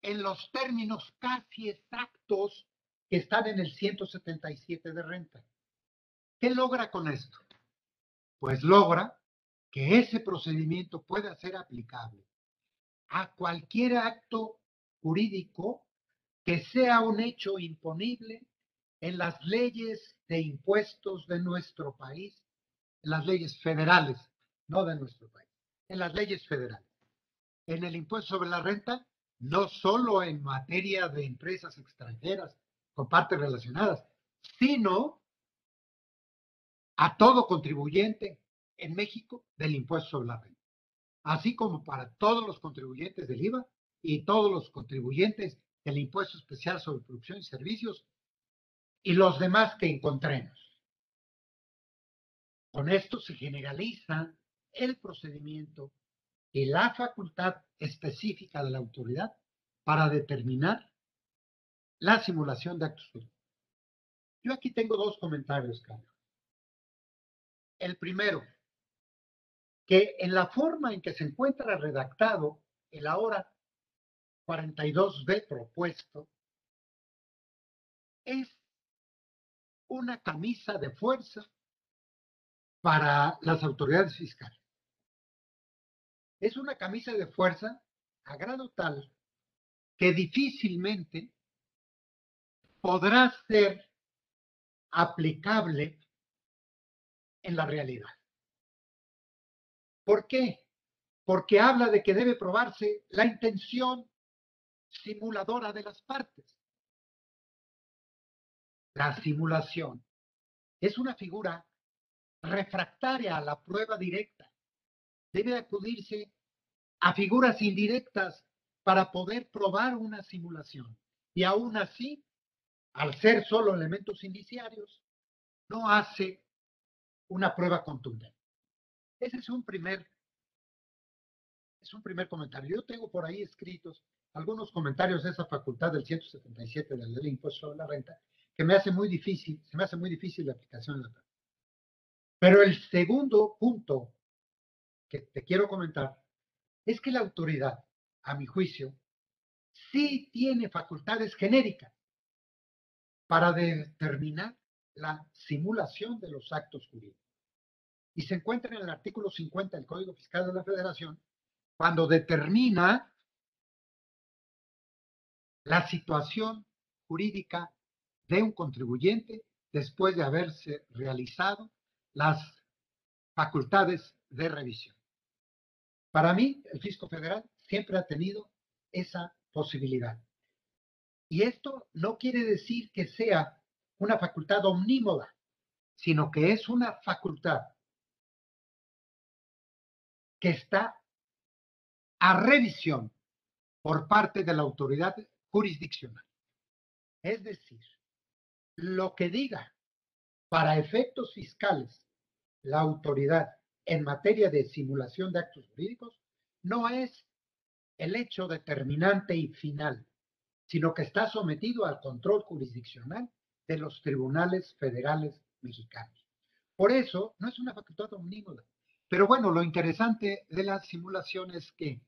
en los términos casi exactos que están en el 177 de renta. ¿Qué logra con esto? pues logra que ese procedimiento pueda ser aplicable a cualquier acto jurídico que sea un hecho imponible en las leyes de impuestos de nuestro país, en las leyes federales, no de nuestro país, en las leyes federales. En el impuesto sobre la renta, no solo en materia de empresas extranjeras con partes relacionadas, sino a todo contribuyente en México del impuesto sobre la renta, así como para todos los contribuyentes del IVA y todos los contribuyentes del impuesto especial sobre producción y servicios y los demás que encontremos. Con esto se generaliza el procedimiento y la facultad específica de la autoridad para determinar la simulación de actos. Yo aquí tengo dos comentarios, Carlos. El primero, que en la forma en que se encuentra redactado el ahora 42B propuesto, es una camisa de fuerza para las autoridades fiscales. Es una camisa de fuerza a grado tal que difícilmente podrá ser aplicable en la realidad. ¿Por qué? Porque habla de que debe probarse la intención simuladora de las partes. La simulación es una figura refractaria a la prueba directa. Debe acudirse a figuras indirectas para poder probar una simulación. Y aún así, al ser solo elementos indiciarios, no hace una prueba contundente. Ese es un primer, es un primer comentario. Yo tengo por ahí escritos algunos comentarios de esa facultad del 177 de la ley de impuesto sobre la renta que me hace muy difícil, se me hace muy difícil la aplicación de la Pero el segundo punto que te quiero comentar es que la autoridad, a mi juicio, sí tiene facultades genéricas para determinar la simulación de los actos jurídicos. Y se encuentra en el artículo 50 del Código Fiscal de la Federación, cuando determina la situación jurídica de un contribuyente después de haberse realizado las facultades de revisión. Para mí, el fisco federal siempre ha tenido esa posibilidad. Y esto no quiere decir que sea una facultad omnímoda, sino que es una facultad que está a revisión por parte de la autoridad jurisdiccional. Es decir, lo que diga para efectos fiscales la autoridad en materia de simulación de actos jurídicos no es el hecho determinante y final, sino que está sometido al control jurisdiccional de los tribunales federales mexicanos. Por eso, no es una facultad omnímoda. Pero bueno, lo interesante de la simulación es que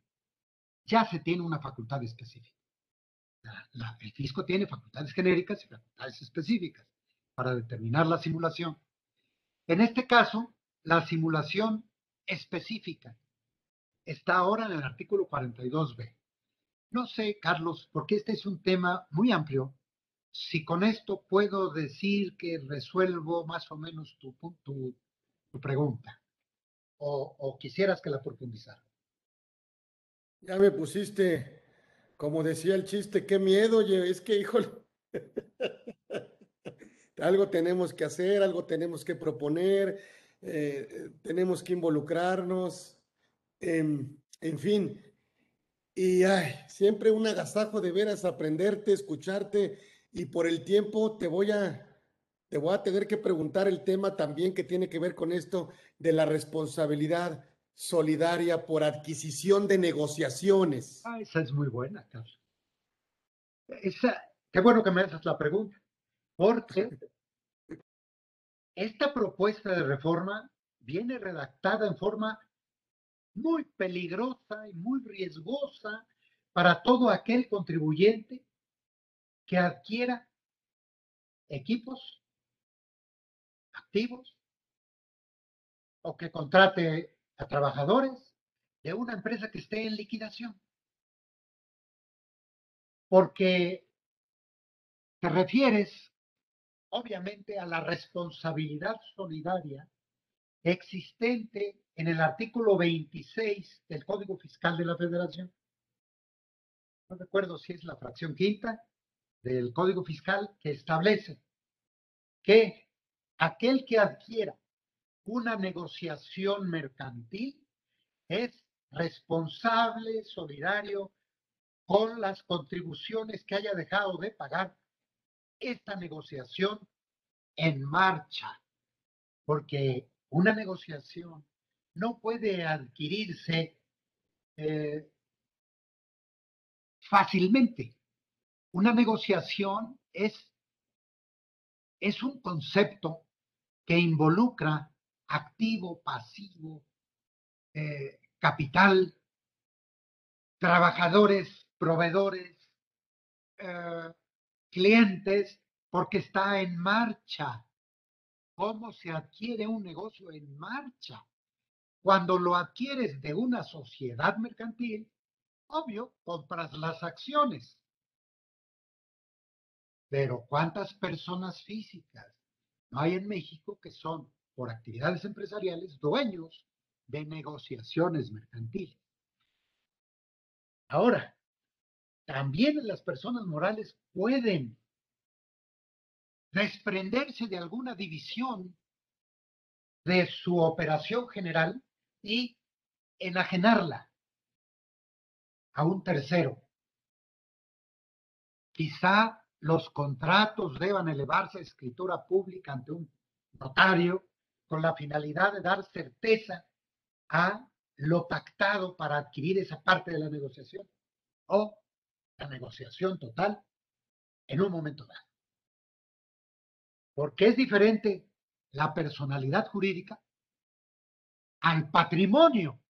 ya se tiene una facultad específica. el fisco tiene facultades genéricas y facultades específicas para determinar la simulación. En este caso, la simulación específica está ahora en el artículo 42b. No sé, Carlos, porque este es un tema muy amplio, si con esto puedo decir que resuelvo más o menos tu, tu, tu pregunta, o, quisieras que la profundizara. Ya me pusiste, como decía el chiste, qué miedo, es que, híjole, algo tenemos que hacer, algo tenemos que proponer, eh, tenemos que involucrarnos, en fin. Y ay, siempre un agasajo de veras aprenderte, escucharte y por el tiempo te voy a te voy a tener que preguntar el tema también que tiene que ver con esto de la responsabilidad solidaria por adquisición de negociaciones. Ah, esa es muy buena, Carlos. Esa, qué bueno que me haces la pregunta, porque esta propuesta de reforma viene redactada en forma muy peligrosa y muy riesgosa para todo aquel contribuyente que adquiera equipos activos o que contrate a trabajadores de una empresa que esté en liquidación. Porque te refieres, obviamente, a la responsabilidad solidaria existente en el artículo 26 del Código Fiscal de la Federación. No recuerdo si es la fracción quinta del Código Fiscal que establece que aquel que adquiera una negociación mercantil es responsable, solidario con las contribuciones que haya dejado de pagar esta negociación en marcha, porque una negociación no puede adquirirse eh, fácilmente. Una negociación es, es un concepto que involucra activo, pasivo, eh, capital, trabajadores, proveedores, eh, clientes, porque está en marcha cómo se adquiere un negocio en marcha. Cuando lo adquieres de una sociedad mercantil, obvio, compras las acciones. Pero ¿cuántas personas físicas no hay en México que son, por actividades empresariales, dueños de negociaciones mercantiles? Ahora, también las personas morales pueden desprenderse de alguna división de su operación general y enajenarla a un tercero. Quizá los contratos deban elevarse a escritura pública ante un notario con la finalidad de dar certeza a lo pactado para adquirir esa parte de la negociación o la negociación total en un momento dado. Porque es diferente la personalidad jurídica al patrimonio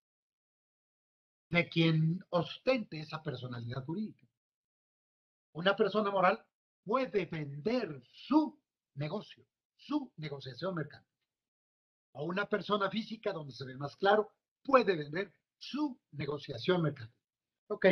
de quien ostente esa personalidad jurídica. Una persona moral puede vender su negocio, su negociación mercantil. O una persona física, donde se ve más claro, puede vender su negociación mercantil. Ok,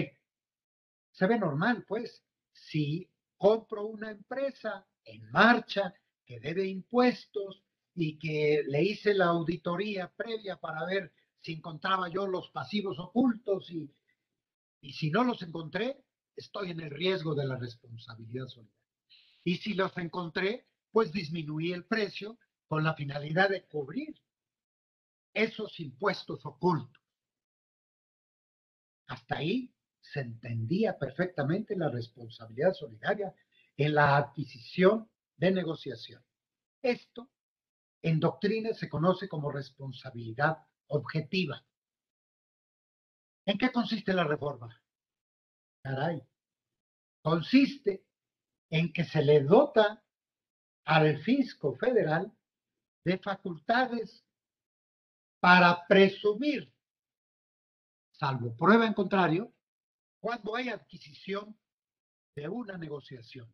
se ve normal, pues, si compro una empresa en marcha que debe impuestos y que le hice la auditoría previa para ver si encontraba yo los pasivos ocultos y, y si no los encontré, estoy en el riesgo de la responsabilidad solidaria. Y si los encontré, pues disminuí el precio con la finalidad de cubrir esos impuestos ocultos. Hasta ahí se entendía perfectamente la responsabilidad solidaria en la adquisición de negociación. Esto en doctrina se conoce como responsabilidad objetiva. ¿En qué consiste la reforma? Caray, consiste en que se le dota al fisco federal de facultades para presumir, salvo prueba en contrario, cuando hay adquisición de una negociación.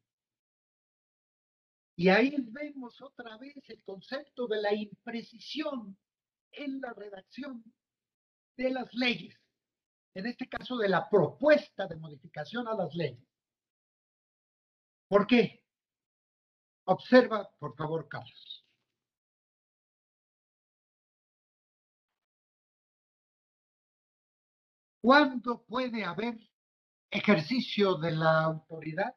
Y ahí vemos otra vez el concepto de la imprecisión en la redacción de las leyes, en este caso de la propuesta de modificación a las leyes. ¿Por qué? Observa, por favor, Carlos. ¿Cuándo puede haber ejercicio de la autoridad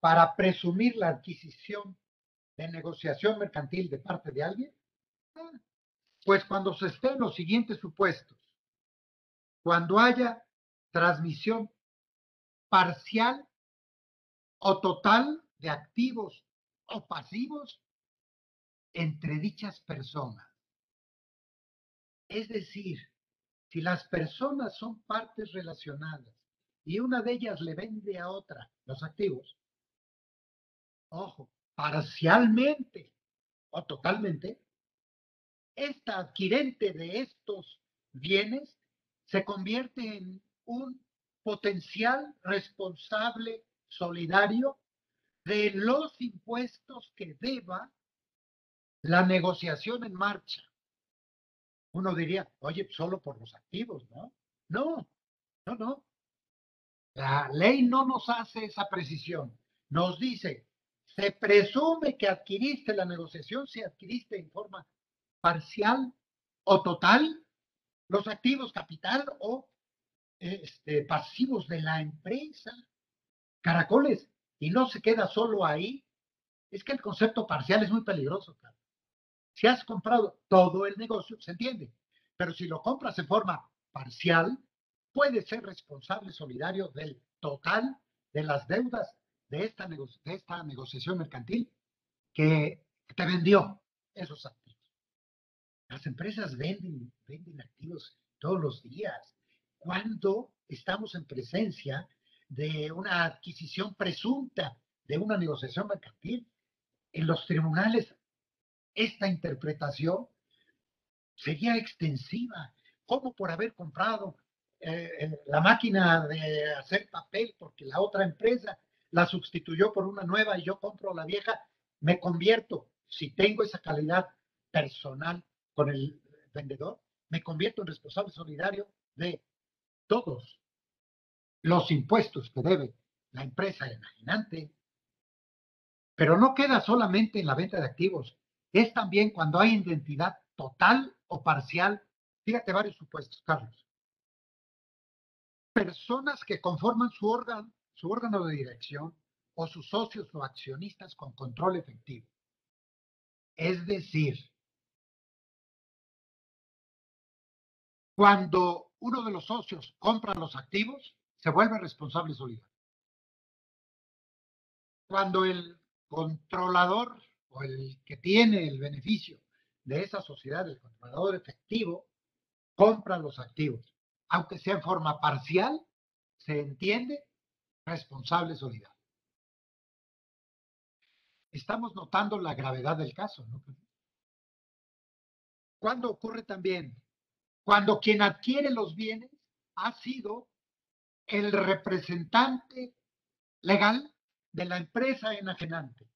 para presumir la adquisición de negociación mercantil de parte de alguien? Ah, pues cuando se estén los siguientes supuestos. Cuando haya transmisión parcial o total de activos o pasivos entre dichas personas. Es decir, si las personas son partes relacionadas y una de ellas le vende a otra los activos, ojo, parcialmente o totalmente, esta adquirente de estos bienes se convierte en un potencial responsable solidario de los impuestos que deba la negociación en marcha. Uno diría, oye, solo por los activos, ¿no? No, no, no. La ley no nos hace esa precisión. Nos dice, se presume que adquiriste la negociación si adquiriste en forma parcial o total los activos capital o este, pasivos de la empresa. Caracoles, y no se queda solo ahí. Es que el concepto parcial es muy peligroso, Si has comprado todo el negocio, se entiende, pero si lo compras en forma parcial, puedes ser responsable solidario del total de las deudas de esta, de esta negociación mercantil que te vendió esos activos. Las empresas venden, venden activos todos los días. Cuando estamos en presencia de una adquisición presunta de una negociación mercantil, en los tribunales esta interpretación sería extensiva. ¿Cómo por haber comprado eh, la máquina de hacer papel porque la otra empresa la sustituyó por una nueva y yo compro la vieja, me convierto si tengo esa calidad personal con el vendedor, me convierto en responsable solidario de todos los impuestos que debe la empresa enajenante. Pero no queda solamente en la venta de activos, es también cuando hay identidad total o parcial. Fíjate varios supuestos, Carlos. Personas que conforman su órgano, su órgano de dirección o sus socios o accionistas con control efectivo. Es decir, cuando uno de los socios compra los activos, se vuelve responsable solidario. Cuando el controlador o el que tiene el beneficio de esa sociedad, el controlador efectivo, compra los activos, aunque sea en forma parcial, se entiende responsable solidario. Estamos notando la gravedad del caso, ¿no? ¿Cuándo ocurre también? Cuando quien adquiere los bienes ha sido el representante legal de la empresa enajenante.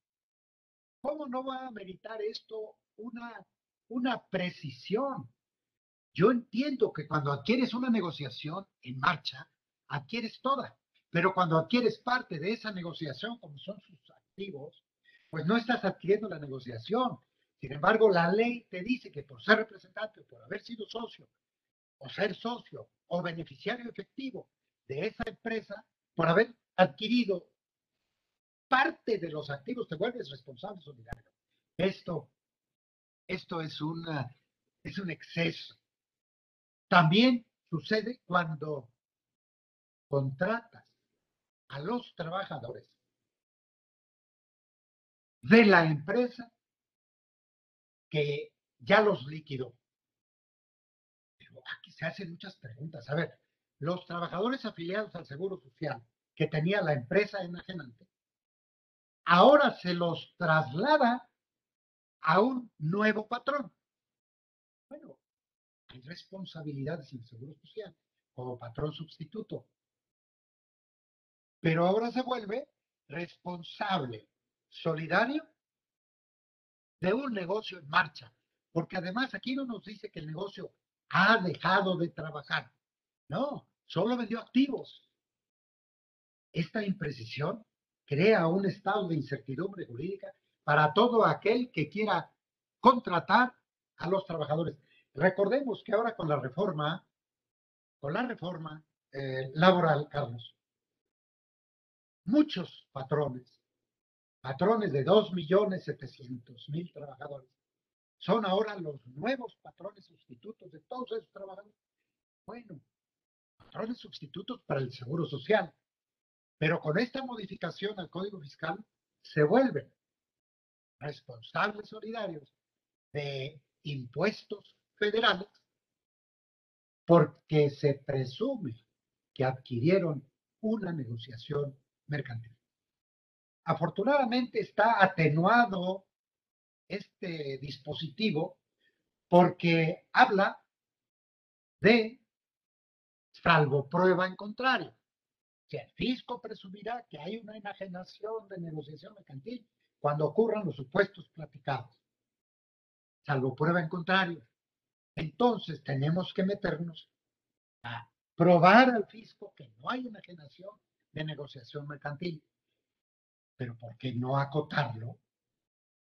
¿Cómo no va a meritar esto una, una precisión? Yo entiendo que cuando adquieres una negociación en marcha, adquieres toda, pero cuando adquieres parte de esa negociación, como son sus activos, pues no estás adquiriendo la negociación. Sin embargo, la ley te dice que por ser representante, por haber sido socio, o ser socio, o beneficiario efectivo de esa empresa, por haber adquirido parte de los activos, te vuelves responsable solidario. Esto, esto es, una, es un exceso. También sucede cuando contratas a los trabajadores de la empresa que ya los liquidó. Pero aquí se hacen muchas preguntas. A ver, los trabajadores afiliados al Seguro Social que tenía la empresa enajenante, ahora se los traslada a un nuevo patrón. Bueno, hay responsabilidades en el Seguro Social como patrón sustituto. Pero ahora se vuelve responsable solidario de un negocio en marcha. Porque además aquí no nos dice que el negocio ha dejado de trabajar. No, solo vendió activos. Esta imprecisión crea un estado de incertidumbre jurídica para todo aquel que quiera contratar a los trabajadores. Recordemos que ahora con la reforma, con la reforma eh, laboral, Carlos, muchos patrones patrones de 2.700.000 trabajadores, son ahora los nuevos patrones sustitutos de todos esos trabajadores. Bueno, patrones sustitutos para el Seguro Social, pero con esta modificación al Código Fiscal se vuelven responsables solidarios de impuestos federales porque se presume que adquirieron una negociación mercantil. Afortunadamente está atenuado este dispositivo porque habla de salvo prueba en contrario. Si el fisco presumirá que hay una enajenación de negociación mercantil cuando ocurran los supuestos platicados, salvo prueba en contrario. Entonces tenemos que meternos a probar al fisco que no hay enajenación de negociación mercantil pero ¿por qué no acotarlo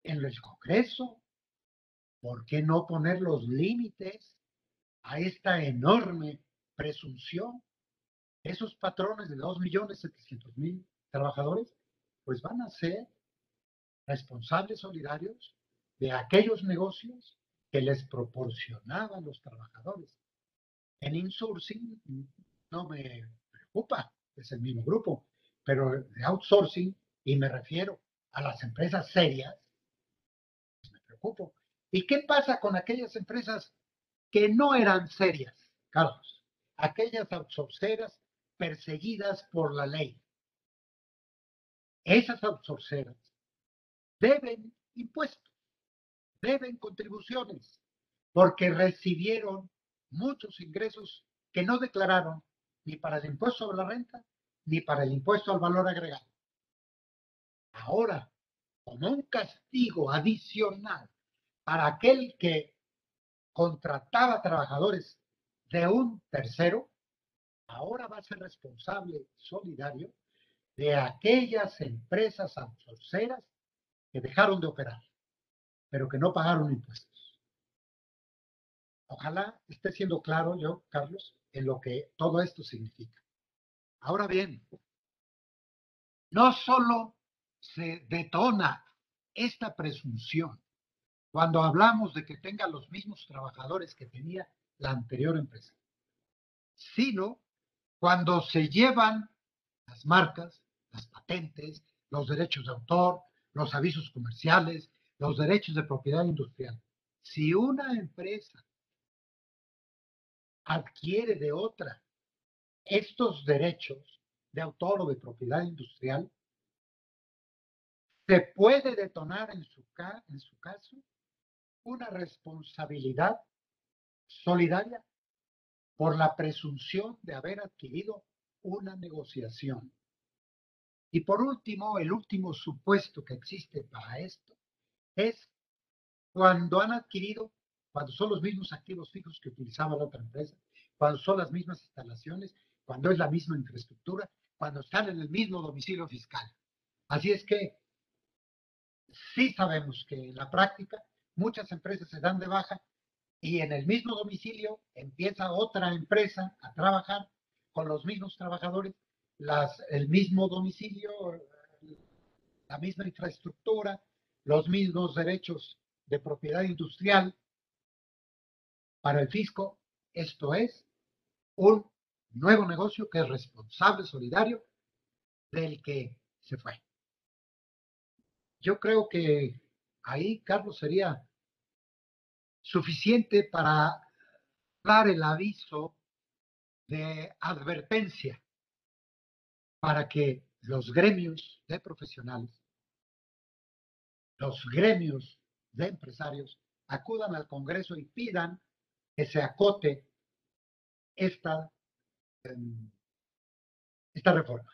en el Congreso? ¿Por qué no poner los límites a esta enorme presunción? Esos patrones de 2.700.000 trabajadores, pues van a ser responsables solidarios de aquellos negocios que les proporcionaban los trabajadores. En insourcing no me preocupa, es el mismo grupo, pero de outsourcing y me refiero a las empresas serias, pues me preocupo. ¿Y qué pasa con aquellas empresas que no eran serias, Carlos? Aquellas outsourceras perseguidas por la ley. Esas outsourceras deben impuestos, deben contribuciones, porque recibieron muchos ingresos que no declararon ni para el impuesto sobre la renta ni para el impuesto al valor agregado. Ahora, como un castigo adicional para aquel que contrataba trabajadores de un tercero, ahora va a ser responsable solidario de aquellas empresas outsourceras que dejaron de operar, pero que no pagaron impuestos. Ojalá esté siendo claro yo, Carlos, en lo que todo esto significa. Ahora bien, no solo se detona esta presunción cuando hablamos de que tenga los mismos trabajadores que tenía la anterior empresa, sino cuando se llevan las marcas, las patentes, los derechos de autor, los avisos comerciales, los derechos de propiedad industrial. Si una empresa adquiere de otra estos derechos de autor o de propiedad industrial, se puede detonar en su, en su caso una responsabilidad solidaria por la presunción de haber adquirido una negociación. Y por último, el último supuesto que existe para esto es cuando han adquirido, cuando son los mismos activos fijos que utilizaba la otra empresa, cuando son las mismas instalaciones, cuando es la misma infraestructura, cuando están en el mismo domicilio fiscal. Así es que sí sabemos que en la práctica muchas empresas se dan de baja y en el mismo domicilio empieza otra empresa a trabajar con los mismos trabajadores, las, el mismo domicilio, la misma infraestructura, los mismos derechos de propiedad industrial para el fisco. Esto es un nuevo negocio que es responsable, solidario del que se fue. Yo creo que ahí, Carlos, sería suficiente para dar el aviso de advertencia para que los gremios de profesionales, los gremios de empresarios acudan al Congreso y pidan que se acote esta, em, esta reforma.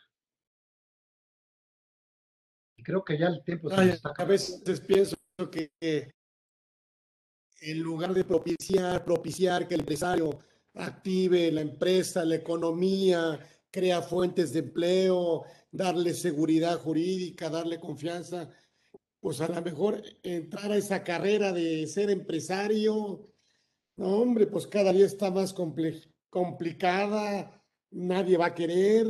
Y creo que ya el tiempo se está A veces pienso que en lugar de propiciar, propiciar que el empresario active la empresa, la economía, crea fuentes de empleo, darle seguridad jurídica, darle confianza, pues a lo mejor entrar a esa carrera de ser empresario, hombre, pues cada día está más complicada, nadie va a querer,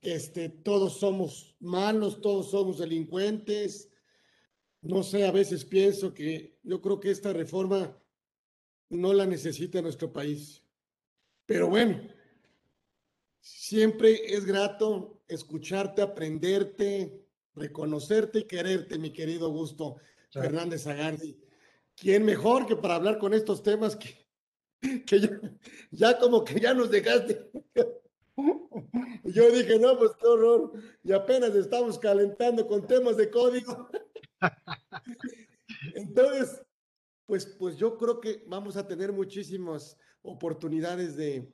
este, todos somos malos, todos somos delincuentes, no sé, a veces pienso que yo creo que esta reforma no la necesita nuestro país. Pero bueno, siempre es grato escucharte, aprenderte, reconocerte y quererte, mi querido Augusto Fernández Agardi. ¿Quién mejor que para hablar con estos temas que, que ya, ya como que ya nos dejaste? Yo dije, no, pues qué horror. Y apenas estamos calentando con temas de código. Entonces, pues, pues yo creo que vamos a tener muchísimas oportunidades de,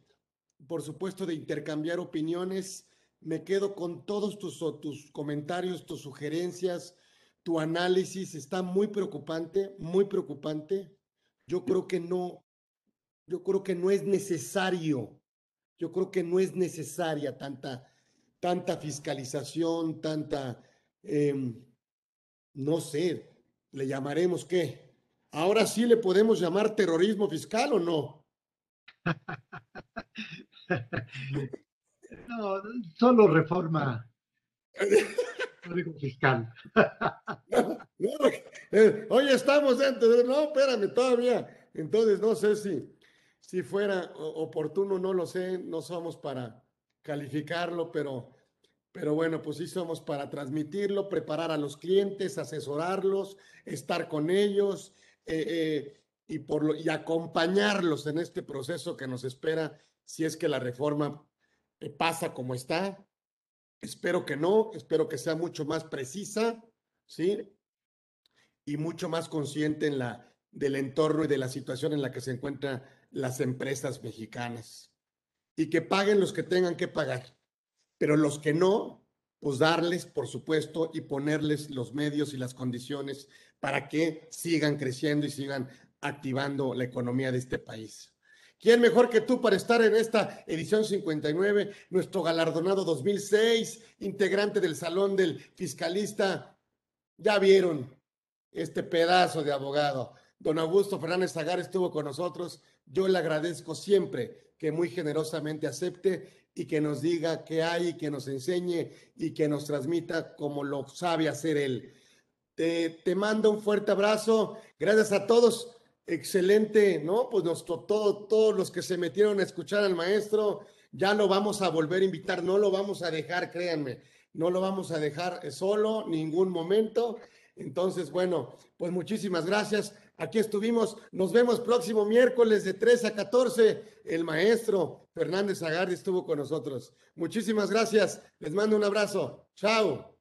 por supuesto, de intercambiar opiniones. Me quedo con todos tus, tus comentarios, tus sugerencias, tu análisis. Está muy preocupante, muy preocupante. Yo creo que no, yo creo que no es necesario, yo creo que no es necesaria tanta, tanta fiscalización, tanta, em, no sé, le llamaremos qué. Ahora sí le podemos llamar terrorismo fiscal o no. no, solo reforma fiscal. Eh, hoy estamos dentro de, no, espérame, todavía. Entonces, no sé si, si fuera oportuno, no lo sé, no somos para calificarlo, pero pero bueno, pues sí somos para transmitirlo, preparar a los clientes, asesorarlos, estar con ellos eh, eh, y, por y acompañarlos en este proceso que nos espera si es que la reforma eh, pasa como está. Espero que no, espero que sea mucho más precisa, ¿sí? Y mucho más consciente en la, del entorno y de la situación en la que se encuentran las empresas mexicanas. Y que paguen los que tengan que pagar pero los que no, pues darles, por supuesto, y ponerles los medios y las condiciones para que sigan creciendo y sigan activando la economía de este país. ¿Quién mejor que tú para estar en esta edición 59? Nuestro galardonado 2006, integrante del Salón del Fiscalista. Ya vieron este pedazo de abogado. Don Augusto Fernández Zagar estuvo con nosotros. Yo le agradezco siempre que muy generosamente acepte y que nos diga qué hay, que nos enseñe y que nos transmita como lo sabe hacer él. Te, te mando un fuerte abrazo. Gracias a todos excelente, ¿no? Pues nos, todo, todos los que se metieron a escuchar al maestro, ya lo vamos a volver a invitar, no lo vamos a dejar, créanme, no lo vamos a dejar solo ningún momento. Entonces, bueno, pues muchísimas gracias. Aquí estuvimos. Nos vemos próximo miércoles de 3 a 14. El maestro Fernández Agardi estuvo con nosotros. Muchísimas gracias. Les mando un abrazo. Chao.